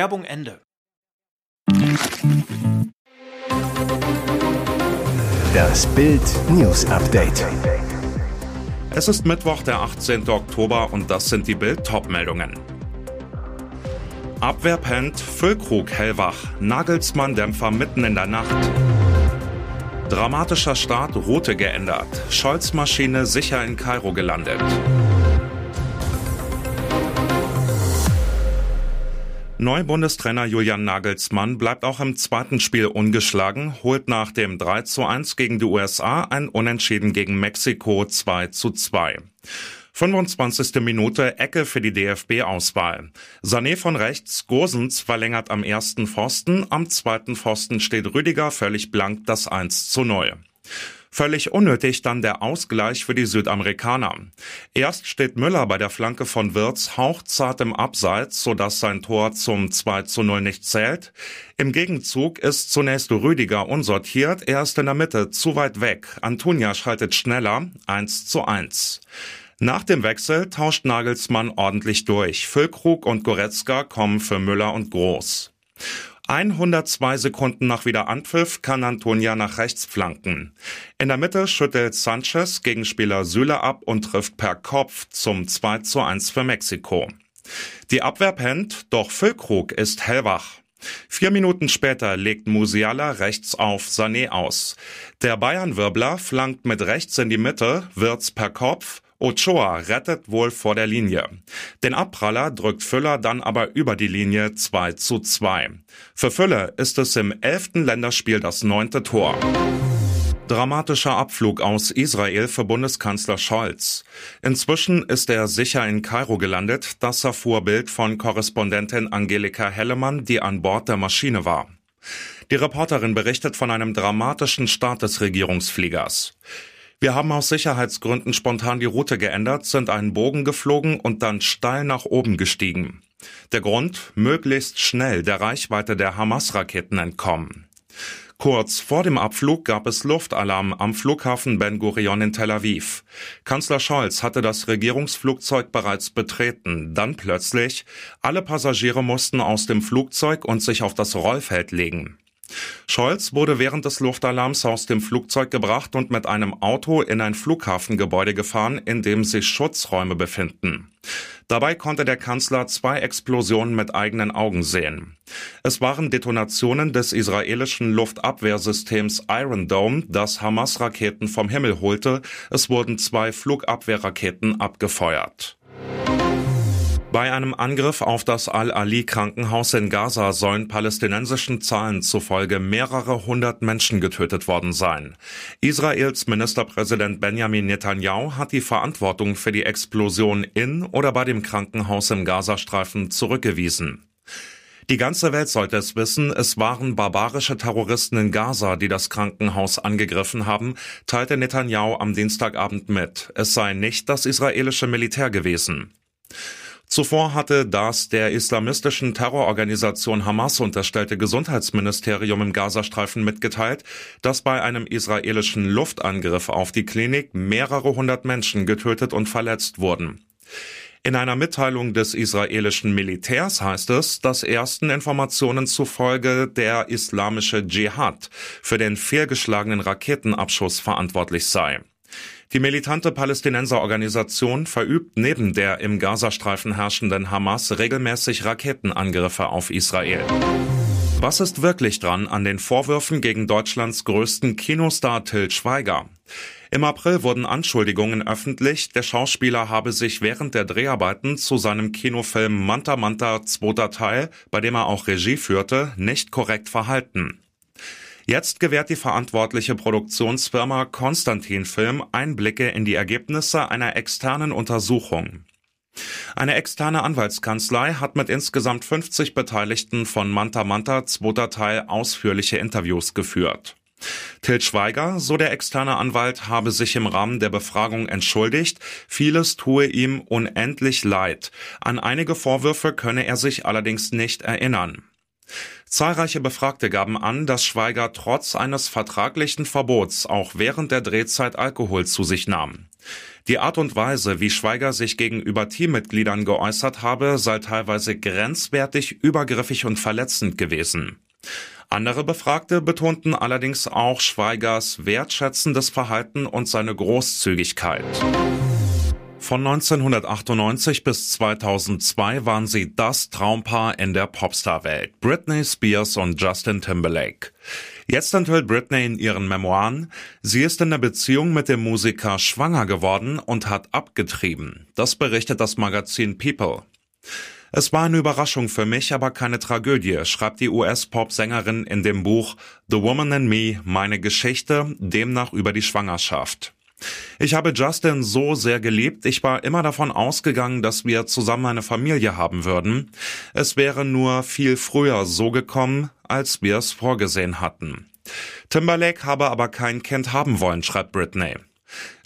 Werbung Ende. Das Bild News Update. Es ist Mittwoch, der 18. Oktober und das sind die Bild Topmeldungen. Abwehr pennt, Füllkrug hellwach, Nagelsmann Dämpfer mitten in der Nacht. Dramatischer Start, Route geändert, Scholz Maschine sicher in Kairo gelandet. Neubundestrainer Julian Nagelsmann bleibt auch im zweiten Spiel ungeschlagen, holt nach dem 3 zu 1 gegen die USA ein Unentschieden gegen Mexiko 2 zu 2. 25. Minute Ecke für die DFB-Auswahl. Sané von rechts, Gosens verlängert am ersten Pfosten, am zweiten Pfosten steht Rüdiger völlig blank das 1 zu 0. Völlig unnötig dann der Ausgleich für die Südamerikaner. Erst steht Müller bei der Flanke von Wirtz hauchzart im Abseits, sodass sein Tor zum 2 zu 0 nicht zählt. Im Gegenzug ist zunächst Rüdiger unsortiert, er ist in der Mitte zu weit weg. Antonia schaltet schneller, 1 zu 1. Nach dem Wechsel tauscht Nagelsmann ordentlich durch. Füllkrug und Goretzka kommen für Müller und Groß. 102 Sekunden nach Wiederanpfiff kann Antonia nach rechts flanken. In der Mitte schüttelt Sanchez Gegenspieler Süle ab und trifft per Kopf zum 2 zu 1 für Mexiko. Die Abwehr pennt, doch Füllkrug ist hellwach. Vier Minuten später legt Musiala rechts auf Sané aus. Der Bayern-Wirbler flankt mit rechts in die Mitte, wird's per Kopf Ochoa rettet wohl vor der Linie. Den Abpraller drückt Füller dann aber über die Linie 2 zu 2. Für Füller ist es im elften Länderspiel das neunte Tor. Dramatischer Abflug aus Israel für Bundeskanzler Scholz. Inzwischen ist er sicher in Kairo gelandet, das erfuhr Bild von Korrespondentin Angelika Hellemann, die an Bord der Maschine war. Die Reporterin berichtet von einem dramatischen Start des Regierungsfliegers. Wir haben aus Sicherheitsgründen spontan die Route geändert, sind einen Bogen geflogen und dann steil nach oben gestiegen. Der Grund, möglichst schnell der Reichweite der Hamas-Raketen entkommen. Kurz vor dem Abflug gab es Luftalarm am Flughafen Ben Gurion in Tel Aviv. Kanzler Scholz hatte das Regierungsflugzeug bereits betreten. Dann plötzlich, alle Passagiere mussten aus dem Flugzeug und sich auf das Rollfeld legen. Scholz wurde während des Luftalarms aus dem Flugzeug gebracht und mit einem Auto in ein Flughafengebäude gefahren, in dem sich Schutzräume befinden. Dabei konnte der Kanzler zwei Explosionen mit eigenen Augen sehen. Es waren Detonationen des israelischen Luftabwehrsystems Iron Dome, das Hamas-Raketen vom Himmel holte. Es wurden zwei Flugabwehrraketen abgefeuert. Bei einem Angriff auf das Al-Ali-Krankenhaus in Gaza sollen palästinensischen Zahlen zufolge mehrere hundert Menschen getötet worden sein. Israels Ministerpräsident Benjamin Netanyahu hat die Verantwortung für die Explosion in oder bei dem Krankenhaus im Gazastreifen zurückgewiesen. Die ganze Welt sollte es wissen, es waren barbarische Terroristen in Gaza, die das Krankenhaus angegriffen haben, teilte Netanyahu am Dienstagabend mit. Es sei nicht das israelische Militär gewesen. Zuvor hatte das der islamistischen Terrororganisation Hamas unterstellte Gesundheitsministerium im Gazastreifen mitgeteilt, dass bei einem israelischen Luftangriff auf die Klinik mehrere hundert Menschen getötet und verletzt wurden. In einer Mitteilung des israelischen Militärs heißt es, dass ersten Informationen zufolge der islamische Dschihad für den fehlgeschlagenen Raketenabschuss verantwortlich sei. Die militante Palästinenserorganisation verübt neben der im Gazastreifen herrschenden Hamas regelmäßig Raketenangriffe auf Israel. Was ist wirklich dran an den Vorwürfen gegen Deutschlands größten Kinostar Till Schweiger? Im April wurden Anschuldigungen öffentlich, der Schauspieler habe sich während der Dreharbeiten zu seinem Kinofilm Manta Manta zweiter Teil, bei dem er auch Regie führte, nicht korrekt verhalten. Jetzt gewährt die verantwortliche Produktionsfirma Konstantin Film Einblicke in die Ergebnisse einer externen Untersuchung. Eine externe Anwaltskanzlei hat mit insgesamt 50 Beteiligten von Manta Manta zweiter Teil ausführliche Interviews geführt. Til Schweiger, so der externe Anwalt, habe sich im Rahmen der Befragung entschuldigt, vieles tue ihm unendlich leid. An einige Vorwürfe könne er sich allerdings nicht erinnern. Zahlreiche Befragte gaben an, dass Schweiger trotz eines vertraglichen Verbots auch während der Drehzeit Alkohol zu sich nahm. Die Art und Weise, wie Schweiger sich gegenüber Teammitgliedern geäußert habe, sei teilweise grenzwertig, übergriffig und verletzend gewesen. Andere Befragte betonten allerdings auch Schweigers wertschätzendes Verhalten und seine Großzügigkeit. Von 1998 bis 2002 waren sie das Traumpaar in der Popstar-Welt, Britney Spears und Justin Timberlake. Jetzt enthüllt Britney in ihren Memoiren, sie ist in der Beziehung mit dem Musiker schwanger geworden und hat abgetrieben. Das berichtet das Magazin People. Es war eine Überraschung für mich, aber keine Tragödie, schreibt die US-Pop-Sängerin in dem Buch The Woman and Me, meine Geschichte, demnach über die Schwangerschaft. Ich habe Justin so sehr geliebt, ich war immer davon ausgegangen, dass wir zusammen eine Familie haben würden. Es wäre nur viel früher so gekommen, als wir es vorgesehen hatten. Timberlake habe aber kein Kind haben wollen, schreibt Britney.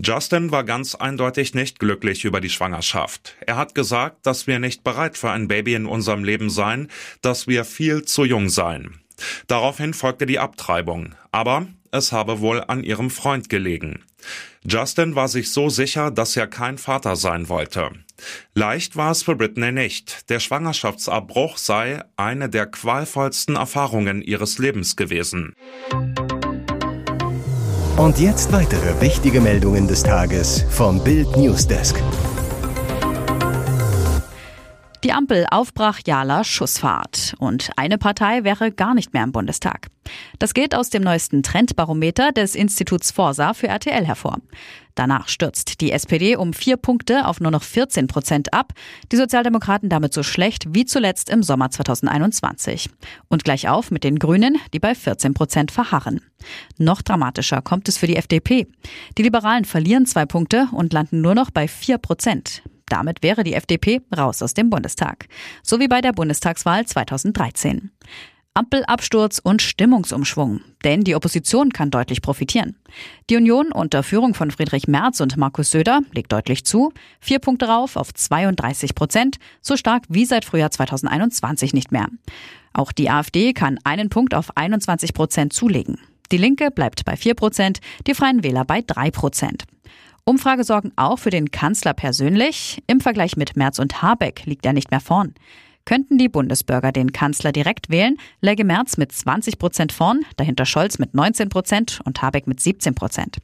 Justin war ganz eindeutig nicht glücklich über die Schwangerschaft. Er hat gesagt, dass wir nicht bereit für ein Baby in unserem Leben seien, dass wir viel zu jung seien. Daraufhin folgte die Abtreibung, aber es habe wohl an ihrem Freund gelegen. Justin war sich so sicher, dass er kein Vater sein wollte. Leicht war es für Britney nicht. Der Schwangerschaftsabbruch sei eine der qualvollsten Erfahrungen ihres Lebens gewesen. Und jetzt weitere wichtige Meldungen des Tages vom Bild Newsdesk. Die Ampel auf brachialer Schussfahrt. Und eine Partei wäre gar nicht mehr im Bundestag. Das geht aus dem neuesten Trendbarometer des Instituts Forsa für RTL hervor. Danach stürzt die SPD um vier Punkte auf nur noch 14 Prozent ab. Die Sozialdemokraten damit so schlecht wie zuletzt im Sommer 2021. Und gleich auf mit den Grünen, die bei 14 Prozent verharren. Noch dramatischer kommt es für die FDP. Die Liberalen verlieren zwei Punkte und landen nur noch bei vier Prozent. Damit wäre die FDP raus aus dem Bundestag. So wie bei der Bundestagswahl 2013. Ampelabsturz und Stimmungsumschwung. Denn die Opposition kann deutlich profitieren. Die Union unter Führung von Friedrich Merz und Markus Söder legt deutlich zu. Vier Punkte rauf auf 32 Prozent. So stark wie seit Frühjahr 2021 nicht mehr. Auch die AfD kann einen Punkt auf 21 Prozent zulegen. Die Linke bleibt bei 4 Prozent, die Freien Wähler bei 3 Prozent. Umfrage sorgen auch für den Kanzler persönlich. Im Vergleich mit Merz und Habeck liegt er nicht mehr vorn. Könnten die Bundesbürger den Kanzler direkt wählen, läge Merz mit 20 Prozent vorn, dahinter Scholz mit 19 Prozent und Habeck mit 17 Prozent.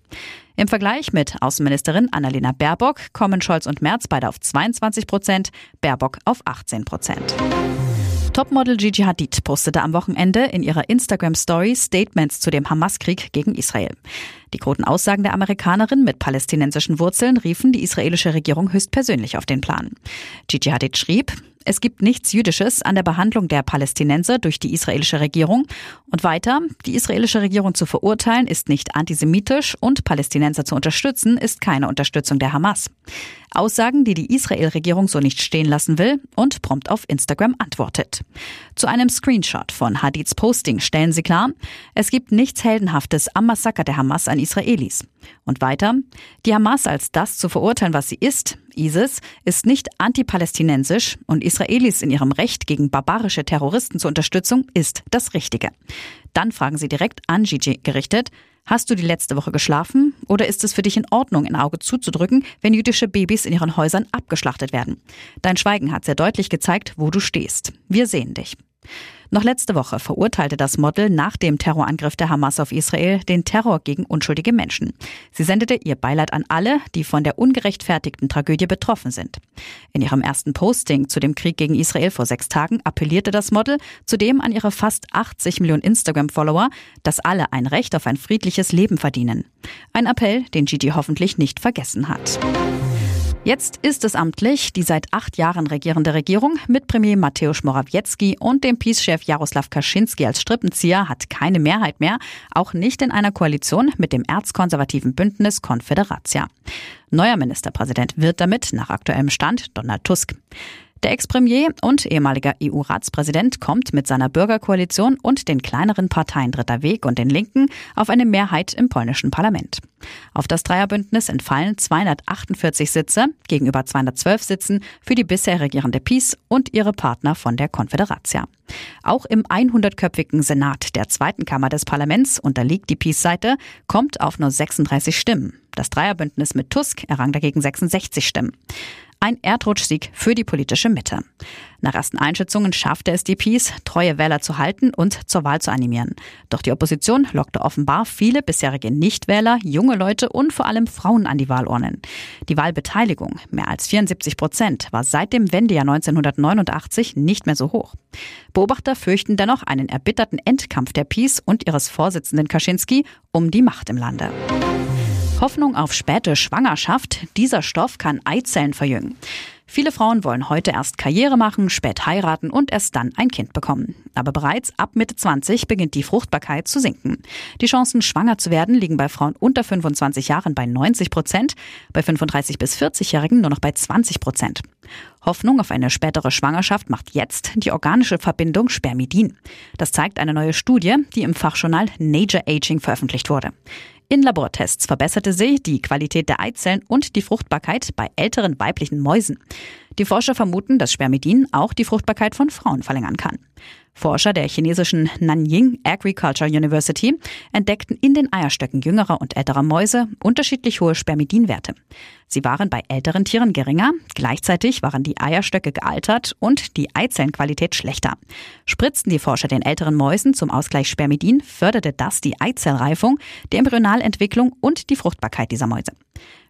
Im Vergleich mit Außenministerin Annalena Baerbock kommen Scholz und Merz beide auf 22 Prozent, Baerbock auf 18 Prozent. Topmodel Gigi Hadid postete am Wochenende in ihrer Instagram-Story Statements zu dem Hamas-Krieg gegen Israel. Die kroten Aussagen der Amerikanerin mit palästinensischen Wurzeln riefen die israelische Regierung höchstpersönlich auf den Plan. Gigi Hadid schrieb, es gibt nichts Jüdisches an der Behandlung der Palästinenser durch die israelische Regierung. Und weiter, die israelische Regierung zu verurteilen ist nicht antisemitisch und Palästinenser zu unterstützen ist keine Unterstützung der Hamas. Aussagen, die die Israel-Regierung so nicht stehen lassen will und prompt auf Instagram antwortet. Zu einem Screenshot von Hadids Posting stellen sie klar, es gibt nichts Heldenhaftes am Massaker der Hamas an Israelis. Und weiter, die Hamas als das zu verurteilen, was sie ist, ISIS, ist nicht antipalästinensisch und Israelis in ihrem Recht gegen barbarische Terroristen zur Unterstützung ist das Richtige. Dann fragen sie direkt an Gigi gerichtet, Hast du die letzte Woche geschlafen oder ist es für dich in Ordnung, ein Auge zuzudrücken, wenn jüdische Babys in ihren Häusern abgeschlachtet werden? Dein Schweigen hat sehr deutlich gezeigt, wo du stehst. Wir sehen dich. Noch letzte Woche verurteilte das Model nach dem Terrorangriff der Hamas auf Israel den Terror gegen unschuldige Menschen. Sie sendete ihr Beileid an alle, die von der ungerechtfertigten Tragödie betroffen sind. In ihrem ersten Posting zu dem Krieg gegen Israel vor sechs Tagen appellierte das Model zudem an ihre fast 80 Millionen Instagram-Follower, dass alle ein Recht auf ein friedliches Leben verdienen. Ein Appell, den Gigi hoffentlich nicht vergessen hat. Jetzt ist es amtlich, die seit acht Jahren regierende Regierung mit Premier Mateusz Morawiecki und dem Peace-Chef Jaroslaw Kaczynski als Strippenzieher hat keine Mehrheit mehr, auch nicht in einer Koalition mit dem erzkonservativen Bündnis Confederatia. Neuer Ministerpräsident wird damit nach aktuellem Stand Donald Tusk. Der Ex-Premier und ehemaliger EU-Ratspräsident kommt mit seiner Bürgerkoalition und den kleineren Parteien Dritter Weg und den Linken auf eine Mehrheit im polnischen Parlament. Auf das Dreierbündnis entfallen 248 Sitze gegenüber 212 Sitzen für die bisher regierende PiS und ihre Partner von der Konföderatia. Auch im 100-köpfigen Senat der zweiten Kammer des Parlaments unterliegt die PiS-Seite, kommt auf nur 36 Stimmen. Das Dreierbündnis mit Tusk errang dagegen 66 Stimmen. Ein Erdrutschsieg für die politische Mitte. Nach ersten Einschätzungen schaffte es die Peace, treue Wähler zu halten und zur Wahl zu animieren. Doch die Opposition lockte offenbar viele bisherige Nichtwähler, junge Leute und vor allem Frauen an die Wahlurnen. Die Wahlbeteiligung, mehr als 74 Prozent, war seit dem Wendejahr 1989 nicht mehr so hoch. Beobachter fürchten dennoch einen erbitterten Endkampf der Peace und ihres Vorsitzenden Kaczynski um die Macht im Lande. Hoffnung auf späte Schwangerschaft. Dieser Stoff kann Eizellen verjüngen. Viele Frauen wollen heute erst Karriere machen, spät heiraten und erst dann ein Kind bekommen. Aber bereits ab Mitte 20 beginnt die Fruchtbarkeit zu sinken. Die Chancen, schwanger zu werden, liegen bei Frauen unter 25 Jahren bei 90 Prozent, bei 35 bis 40-Jährigen nur noch bei 20 Prozent. Hoffnung auf eine spätere Schwangerschaft macht jetzt die organische Verbindung Spermidin. Das zeigt eine neue Studie, die im Fachjournal Nature Aging veröffentlicht wurde. In Labortests verbesserte sie die Qualität der Eizellen und die Fruchtbarkeit bei älteren weiblichen Mäusen. Die Forscher vermuten, dass Spermidin auch die Fruchtbarkeit von Frauen verlängern kann. Forscher der chinesischen Nanying Agriculture University entdeckten in den Eierstöcken jüngerer und älterer Mäuse unterschiedlich hohe Spermidinwerte. Sie waren bei älteren Tieren geringer, gleichzeitig waren die Eierstöcke gealtert und die Eizellenqualität schlechter. Spritzten die Forscher den älteren Mäusen zum Ausgleich Spermidin, förderte das die Eizellreifung, die Embryonalentwicklung und die Fruchtbarkeit dieser Mäuse.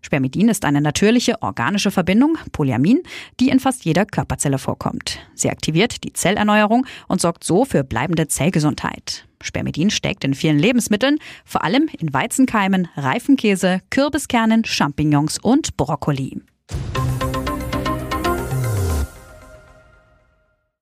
Spermidin ist eine natürliche organische Verbindung, Polyamin, die in fast jeder Körperzelle vorkommt. Sie aktiviert die Zellerneuerung und sorgt so für bleibende Zellgesundheit. Spermidin steckt in vielen Lebensmitteln, vor allem in Weizenkeimen, Reifenkäse, Kürbiskernen, Champignons und Brokkoli.